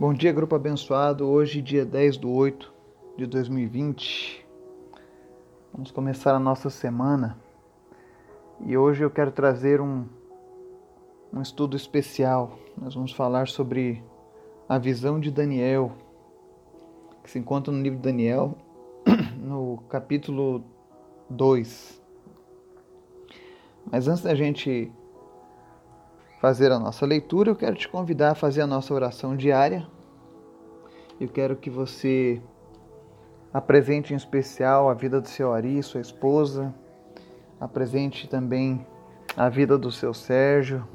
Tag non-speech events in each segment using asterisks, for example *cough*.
Bom dia, grupo abençoado. Hoje, dia 10 de 8 de 2020. Vamos começar a nossa semana. E hoje eu quero trazer um, um estudo especial. Nós vamos falar sobre a visão de Daniel, que se encontra no livro de Daniel, *clears throat* no capítulo 2. Mas antes da gente fazer a nossa leitura, eu quero te convidar a fazer a nossa oração diária. Eu quero que você apresente em especial a vida do seu Ari, sua esposa, apresente também a vida do seu Sérgio,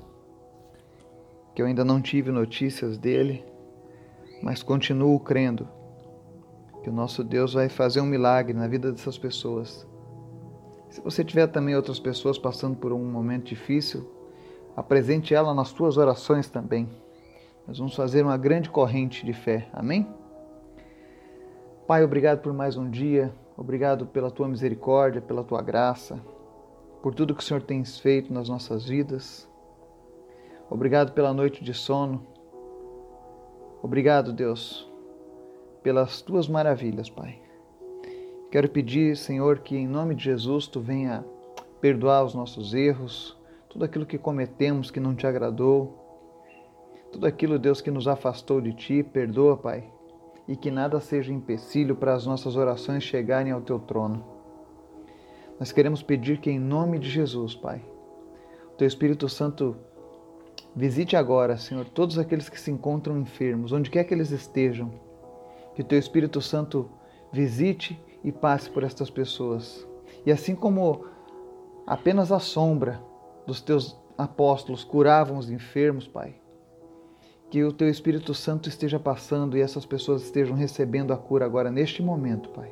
que eu ainda não tive notícias dele, mas continuo crendo que o nosso Deus vai fazer um milagre na vida dessas pessoas. Se você tiver também outras pessoas passando por um momento difícil, apresente ela nas suas orações também. Nós vamos fazer uma grande corrente de fé. Amém? Pai, obrigado por mais um dia. Obrigado pela tua misericórdia, pela tua graça, por tudo que o Senhor tem feito nas nossas vidas. Obrigado pela noite de sono. Obrigado, Deus, pelas tuas maravilhas, Pai. Quero pedir, Senhor, que em nome de Jesus tu venha perdoar os nossos erros, tudo aquilo que cometemos que não te agradou, tudo aquilo, Deus, que nos afastou de ti, perdoa, Pai, e que nada seja empecilho para as nossas orações chegarem ao teu trono. Nós queremos pedir que, em nome de Jesus, Pai, o teu Espírito Santo visite agora, Senhor, todos aqueles que se encontram enfermos, onde quer que eles estejam, que o teu Espírito Santo visite e passe por estas pessoas. E assim como apenas a sombra dos teus apóstolos curavam os enfermos, Pai. Que o teu Espírito Santo esteja passando e essas pessoas estejam recebendo a cura agora, neste momento, Pai.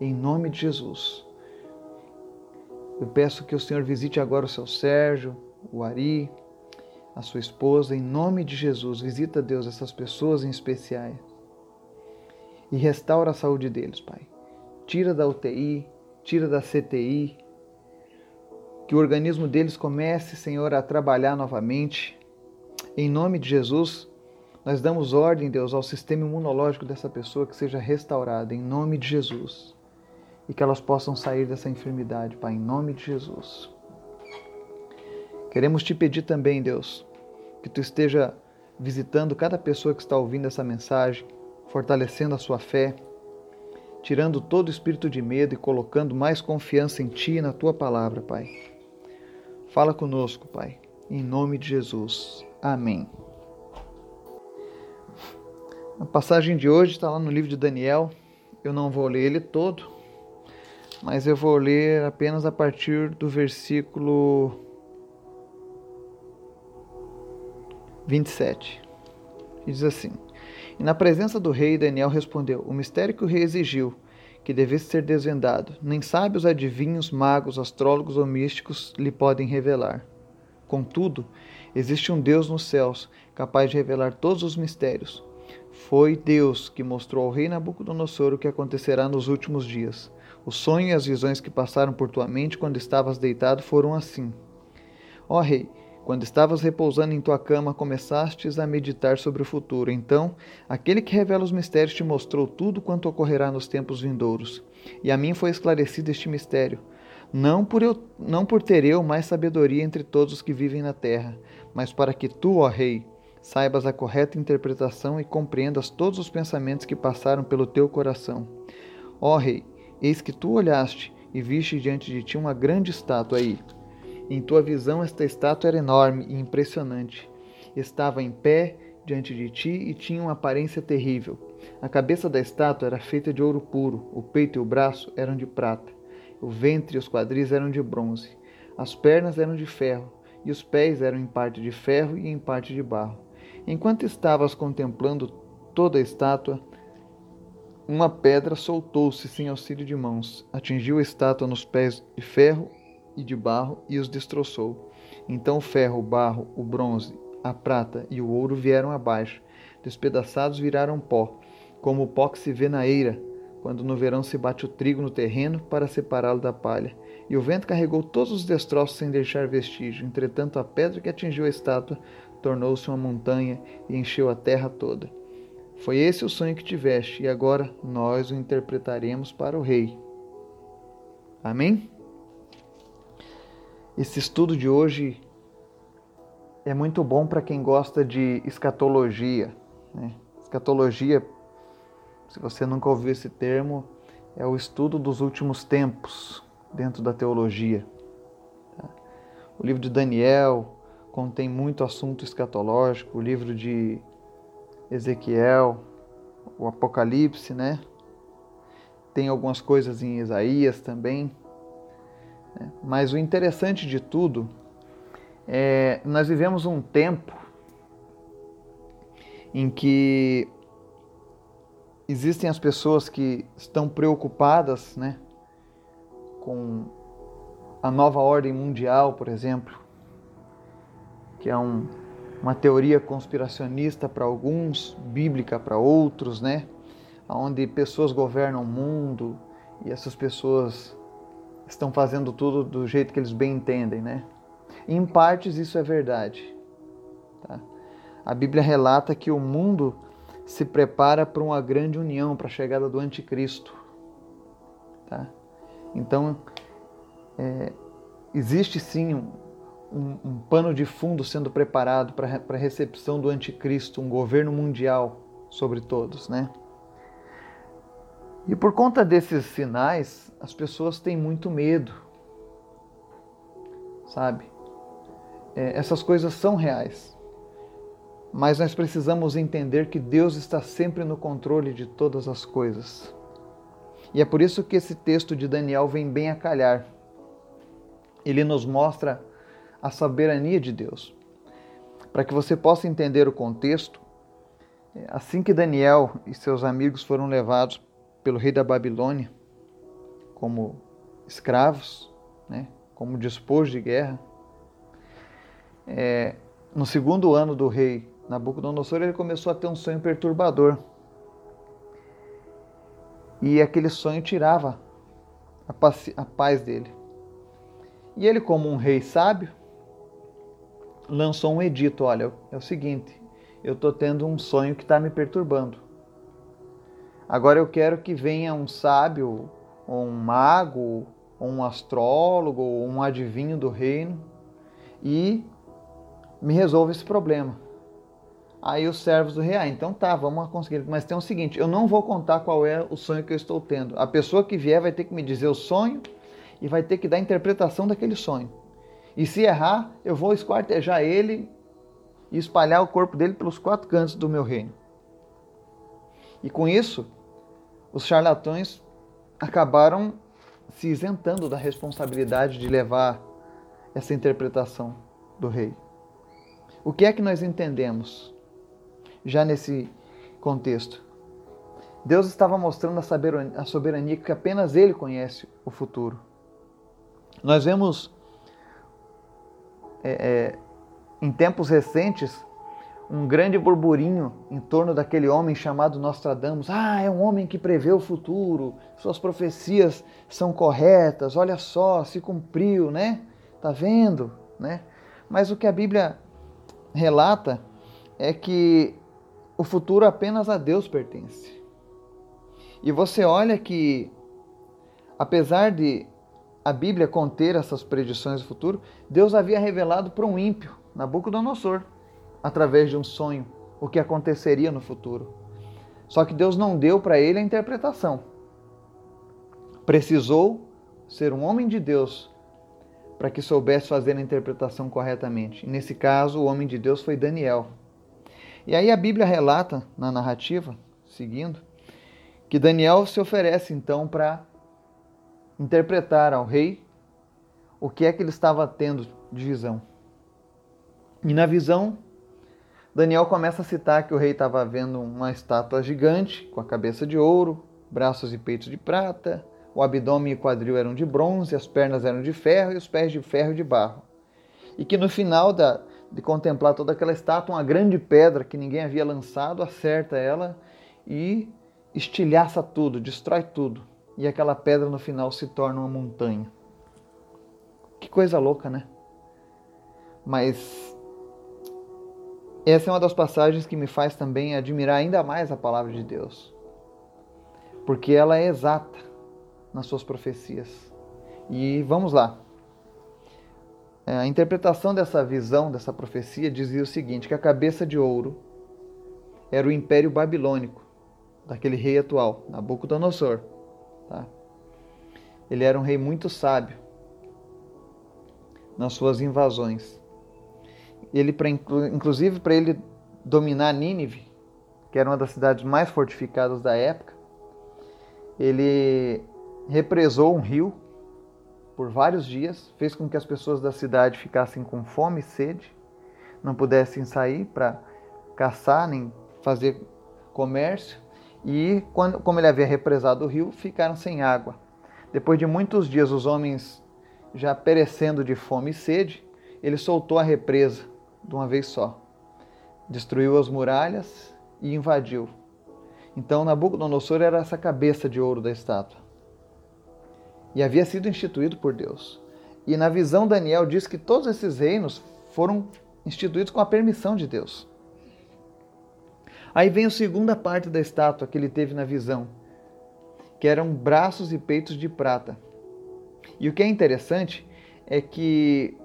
Em nome de Jesus. Eu peço que o Senhor visite agora o seu Sérgio, o Ari, a sua esposa, em nome de Jesus. Visita, Deus, essas pessoas em especiais. E restaura a saúde deles, Pai. Tira da UTI, tira da CTI, que o organismo deles comece, Senhor, a trabalhar novamente. Em nome de Jesus, nós damos ordem, Deus, ao sistema imunológico dessa pessoa que seja restaurado, em nome de Jesus. E que elas possam sair dessa enfermidade, Pai, em nome de Jesus. Queremos te pedir também, Deus, que tu esteja visitando cada pessoa que está ouvindo essa mensagem, fortalecendo a sua fé, tirando todo o espírito de medo e colocando mais confiança em ti e na tua palavra, Pai. Fala conosco, Pai, em nome de Jesus. Amém. A passagem de hoje está lá no livro de Daniel. Eu não vou ler ele todo, mas eu vou ler apenas a partir do versículo 27. E diz assim: E na presença do rei, Daniel respondeu: O mistério que o rei exigiu que devesse ser desvendado, nem sábios adivinhos, magos, astrólogos ou místicos lhe podem revelar. Contudo, existe um Deus nos céus, capaz de revelar todos os mistérios. Foi Deus que mostrou ao rei Nabucodonosor o que acontecerá nos últimos dias. O sonho e as visões que passaram por tua mente quando estavas deitado foram assim. Ó rei, quando estavas repousando em tua cama, começastes a meditar sobre o futuro. Então, aquele que revela os mistérios te mostrou tudo quanto ocorrerá nos tempos vindouros. E a mim foi esclarecido este mistério. Não por, eu, não por ter eu mais sabedoria entre todos os que vivem na terra, mas para que tu, ó Rei, saibas a correta interpretação e compreendas todos os pensamentos que passaram pelo teu coração. Ó Rei, eis que tu olhaste e viste diante de ti uma grande estátua aí em tua visão, esta estátua era enorme e impressionante. Estava em pé diante de ti e tinha uma aparência terrível. A cabeça da estátua era feita de ouro puro, o peito e o braço eram de prata, o ventre e os quadris eram de bronze, as pernas eram de ferro, e os pés eram em parte de ferro e em parte de barro. Enquanto estavas contemplando toda a estátua, uma pedra soltou-se sem auxílio de mãos, atingiu a estátua nos pés de ferro e de barro e os destroçou. Então o ferro, o barro, o bronze, a prata e o ouro vieram abaixo, despedaçados viraram pó, como o pó que se vê na eira, quando no verão se bate o trigo no terreno para separá-lo da palha. E o vento carregou todos os destroços sem deixar vestígio. Entretanto, a pedra que atingiu a estátua tornou-se uma montanha e encheu a terra toda. Foi esse o sonho que tiveste, e agora nós o interpretaremos para o rei. Amém? Esse estudo de hoje é muito bom para quem gosta de escatologia. Né? Escatologia, se você nunca ouviu esse termo, é o estudo dos últimos tempos dentro da teologia. Tá? O livro de Daniel contém muito assunto escatológico, o livro de Ezequiel, o Apocalipse, né? Tem algumas coisas em Isaías também. Né? Mas o interessante de tudo é nós vivemos um tempo em que existem as pessoas que estão preocupadas, né, com a nova ordem mundial, por exemplo, que é um, uma teoria conspiracionista para alguns, bíblica para outros, né, onde pessoas governam o mundo e essas pessoas estão fazendo tudo do jeito que eles bem entendem, né? Em partes isso é verdade. Tá? A Bíblia relata que o mundo se prepara para uma grande união, para a chegada do anticristo. Tá? Então, é, existe sim um, um, um, pano de fundo sendo preparado para a recepção do anticristo, um governo mundial sobre todos, né? E por conta desses sinais, as pessoas têm muito medo, sabe? É, essas coisas são reais. Mas nós precisamos entender que Deus está sempre no controle de todas as coisas. E é por isso que esse texto de Daniel vem bem a calhar. Ele nos mostra a soberania de Deus. Para que você possa entender o contexto, assim que Daniel e seus amigos foram levados pelo rei da Babilônia como escravos, né, como despojo de guerra, é, no segundo ano do rei Nabucodonosor, ele começou a ter um sonho perturbador. E aquele sonho tirava a paz, a paz dele. E ele, como um rei sábio, lançou um edito: olha, é o seguinte, eu estou tendo um sonho que está me perturbando. Agora eu quero que venha um sábio, ou um mago, ou um astrólogo, ou um adivinho do reino e me resolve esse problema. Aí os servos do rei, ah, então tá, vamos conseguir. Mas tem o seguinte, eu não vou contar qual é o sonho que eu estou tendo. A pessoa que vier vai ter que me dizer o sonho e vai ter que dar a interpretação daquele sonho. E se errar, eu vou esquartejar ele e espalhar o corpo dele pelos quatro cantos do meu reino. E com isso, os charlatões acabaram se isentando da responsabilidade de levar essa interpretação do rei. O que é que nós entendemos já nesse contexto? Deus estava mostrando a soberania que apenas Ele conhece o futuro. Nós vemos é, é, em tempos recentes um grande burburinho em torno daquele homem chamado Nostradamus. Ah, é um homem que prevê o futuro, suas profecias são corretas, olha só, se cumpriu, né? Tá vendo, né? Mas o que a Bíblia relata é que o futuro apenas a Deus pertence. E você olha que, apesar de a Bíblia conter essas predições do futuro, Deus havia revelado para um ímpio, Nabucodonosor, através de um sonho, o que aconteceria no futuro. Só que Deus não deu para ele a interpretação. Precisou ser um homem de Deus para que soubesse fazer a interpretação corretamente. E nesse caso, o homem de Deus foi Daniel. E aí a Bíblia relata na narrativa, seguindo, que Daniel se oferece então para interpretar ao rei o que é que ele estava tendo de visão. E na visão, Daniel começa a citar que o rei estava vendo uma estátua gigante com a cabeça de ouro, braços e peitos de prata, o abdômen e quadril eram de bronze, as pernas eram de ferro e os pés de ferro e de barro. E que no final da, de contemplar toda aquela estátua, uma grande pedra que ninguém havia lançado acerta ela e estilhaça tudo, destrói tudo. E aquela pedra no final se torna uma montanha. Que coisa louca, né? Mas essa é uma das passagens que me faz também admirar ainda mais a palavra de Deus, porque ela é exata nas suas profecias. E vamos lá. É, a interpretação dessa visão, dessa profecia, dizia o seguinte: que a cabeça de ouro era o império babilônico, daquele rei atual, Nabucodonosor. Tá? Ele era um rei muito sábio nas suas invasões ele pra, inclusive para ele dominar Nínive, que era uma das cidades mais fortificadas da época, ele represou um rio por vários dias, fez com que as pessoas da cidade ficassem com fome e sede, não pudessem sair para caçar nem fazer comércio, e quando, como ele havia represado o rio, ficaram sem água. Depois de muitos dias, os homens já perecendo de fome e sede, ele soltou a represa de uma vez só. Destruiu as muralhas e invadiu. Então Nabucodonosor era essa cabeça de ouro da estátua. E havia sido instituído por Deus. E na visão Daniel diz que todos esses reinos foram instituídos com a permissão de Deus. Aí vem a segunda parte da estátua que ele teve na visão, que eram braços e peitos de prata. E o que é interessante é que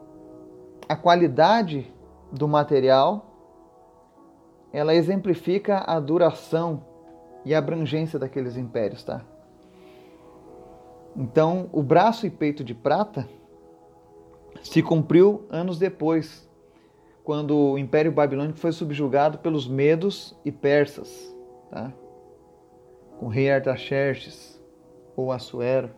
a qualidade do material, ela exemplifica a duração e a abrangência daqueles impérios, tá? Então, o braço e peito de prata se cumpriu anos depois, quando o Império Babilônico foi subjugado pelos medos e persas, tá? Com o rei Artaxerxes ou Assuero.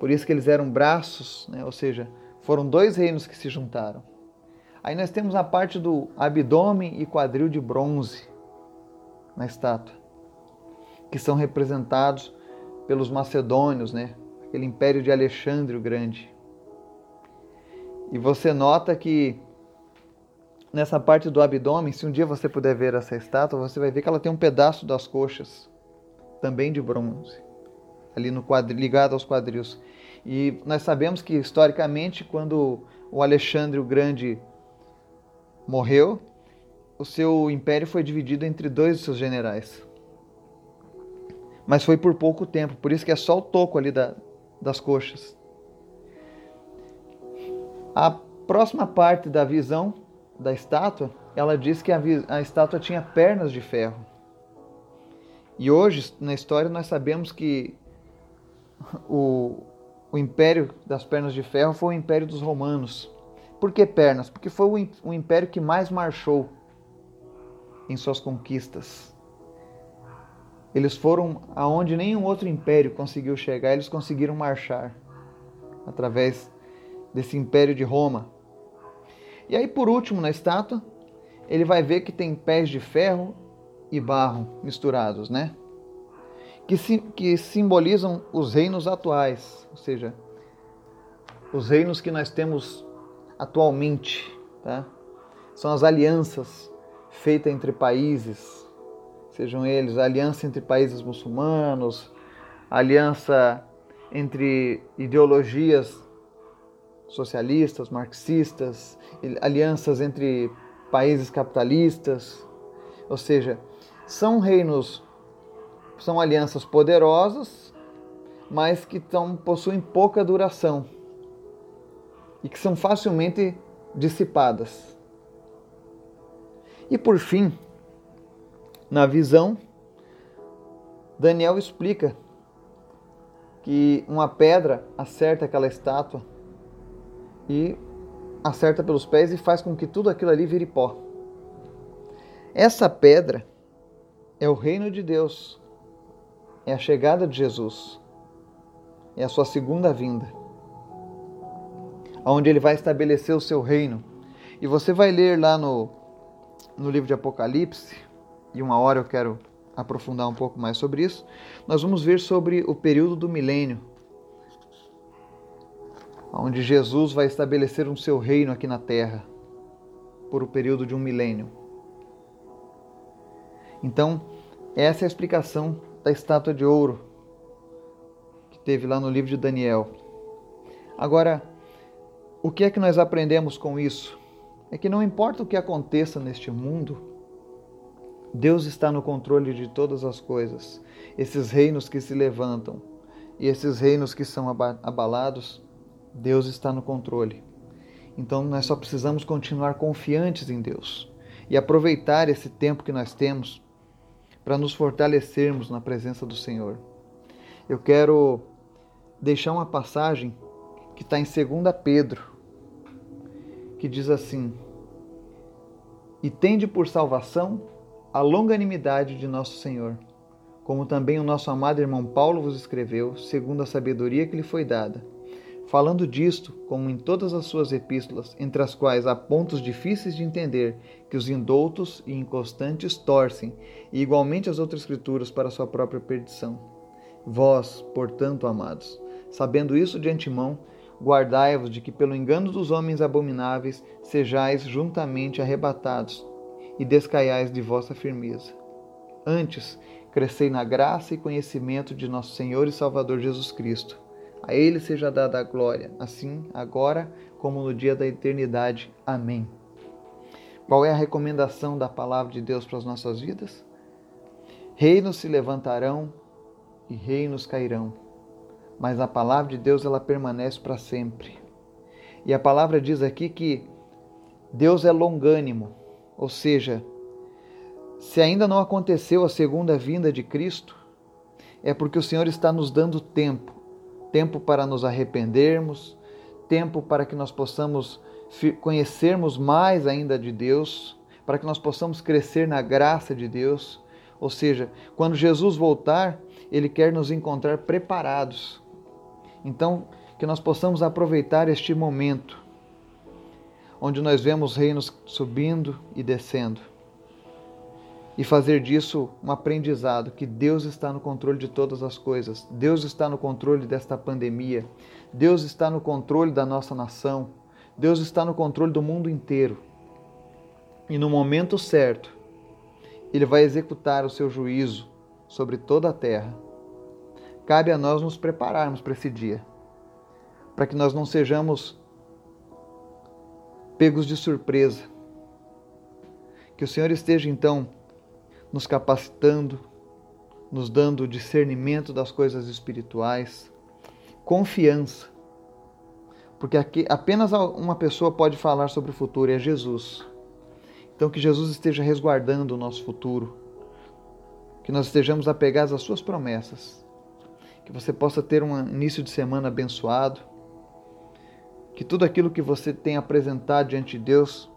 Por isso que eles eram braços, né? ou seja, foram dois reinos que se juntaram. Aí nós temos a parte do abdômen e quadril de bronze na estátua, que são representados pelos macedônios, né? Aquele império de Alexandre o Grande. E você nota que nessa parte do abdômen, se um dia você puder ver essa estátua, você vai ver que ela tem um pedaço das coxas, também de bronze, ali no quadril, ligado aos quadris. E nós sabemos que historicamente, quando o Alexandre o Grande morreu, o seu império foi dividido entre dois de seus generais. Mas foi por pouco tempo, por isso que é só o toco ali da, das coxas. A próxima parte da visão da estátua, ela diz que a, a estátua tinha pernas de ferro. E hoje, na história, nós sabemos que o, o império das pernas de ferro foi o império dos romanos. Por que pernas? Porque foi o império que mais marchou em suas conquistas. Eles foram aonde nenhum outro império conseguiu chegar, eles conseguiram marchar através desse império de Roma. E aí, por último, na estátua, ele vai ver que tem pés de ferro e barro misturados, né? Que, que simbolizam os reinos atuais, ou seja, os reinos que nós temos atualmente, tá? São as alianças feitas entre países, sejam eles aliança entre países muçulmanos, aliança entre ideologias socialistas, marxistas, alianças entre países capitalistas, ou seja, são reinos, são alianças poderosas, mas que tão, possuem pouca duração e que são facilmente dissipadas. E por fim, na visão, Daniel explica que uma pedra acerta aquela estátua e acerta pelos pés e faz com que tudo aquilo ali vire pó. Essa pedra é o reino de Deus, é a chegada de Jesus, é a sua segunda vinda onde ele vai estabelecer o seu reino. E você vai ler lá no, no livro de Apocalipse, e uma hora eu quero aprofundar um pouco mais sobre isso, nós vamos ver sobre o período do milênio, onde Jesus vai estabelecer um seu reino aqui na terra, por o período de um milênio. Então, essa é a explicação da estátua de ouro que teve lá no livro de Daniel. Agora, o que é que nós aprendemos com isso? é que não importa o que aconteça neste mundo, Deus está no controle de todas as coisas. Esses reinos que se levantam e esses reinos que são abalados, Deus está no controle. Então nós só precisamos continuar confiantes em Deus e aproveitar esse tempo que nós temos para nos fortalecermos na presença do Senhor. Eu quero deixar uma passagem que está em 2 Pedro, que diz assim: E tende por salvação a longanimidade de nosso Senhor, como também o nosso amado irmão Paulo vos escreveu, segundo a sabedoria que lhe foi dada falando disto, como em todas as suas epístolas, entre as quais há pontos difíceis de entender, que os indoutos e inconstantes torcem, e igualmente as outras escrituras para sua própria perdição. Vós, portanto, amados, sabendo isso de antemão, guardai-vos de que pelo engano dos homens abomináveis sejais juntamente arrebatados, e descaiais de vossa firmeza. Antes, crescei na graça e conhecimento de nosso Senhor e Salvador Jesus Cristo a Ele seja dada a glória, assim, agora, como no dia da eternidade. Amém. Qual é a recomendação da palavra de Deus para as nossas vidas? Reinos se levantarão e reinos cairão, mas a palavra de Deus ela permanece para sempre. E a palavra diz aqui que Deus é longânimo, ou seja, se ainda não aconteceu a segunda vinda de Cristo, é porque o Senhor está nos dando tempo tempo para nos arrependermos, tempo para que nós possamos conhecermos mais ainda de Deus, para que nós possamos crescer na graça de Deus. Ou seja, quando Jesus voltar, ele quer nos encontrar preparados. Então, que nós possamos aproveitar este momento onde nós vemos reinos subindo e descendo e fazer disso um aprendizado que Deus está no controle de todas as coisas. Deus está no controle desta pandemia. Deus está no controle da nossa nação. Deus está no controle do mundo inteiro. E no momento certo, ele vai executar o seu juízo sobre toda a terra. Cabe a nós nos prepararmos para esse dia, para que nós não sejamos pegos de surpresa. Que o Senhor esteja então nos capacitando, nos dando discernimento das coisas espirituais, confiança. Porque aqui apenas uma pessoa pode falar sobre o futuro, é Jesus. Então que Jesus esteja resguardando o nosso futuro, que nós estejamos apegados às suas promessas, que você possa ter um início de semana abençoado, que tudo aquilo que você tem apresentado diante de Deus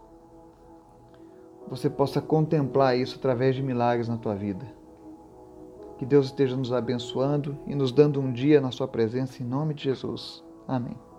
você possa contemplar isso através de milagres na tua vida. Que Deus esteja nos abençoando e nos dando um dia na Sua presença, em nome de Jesus. Amém.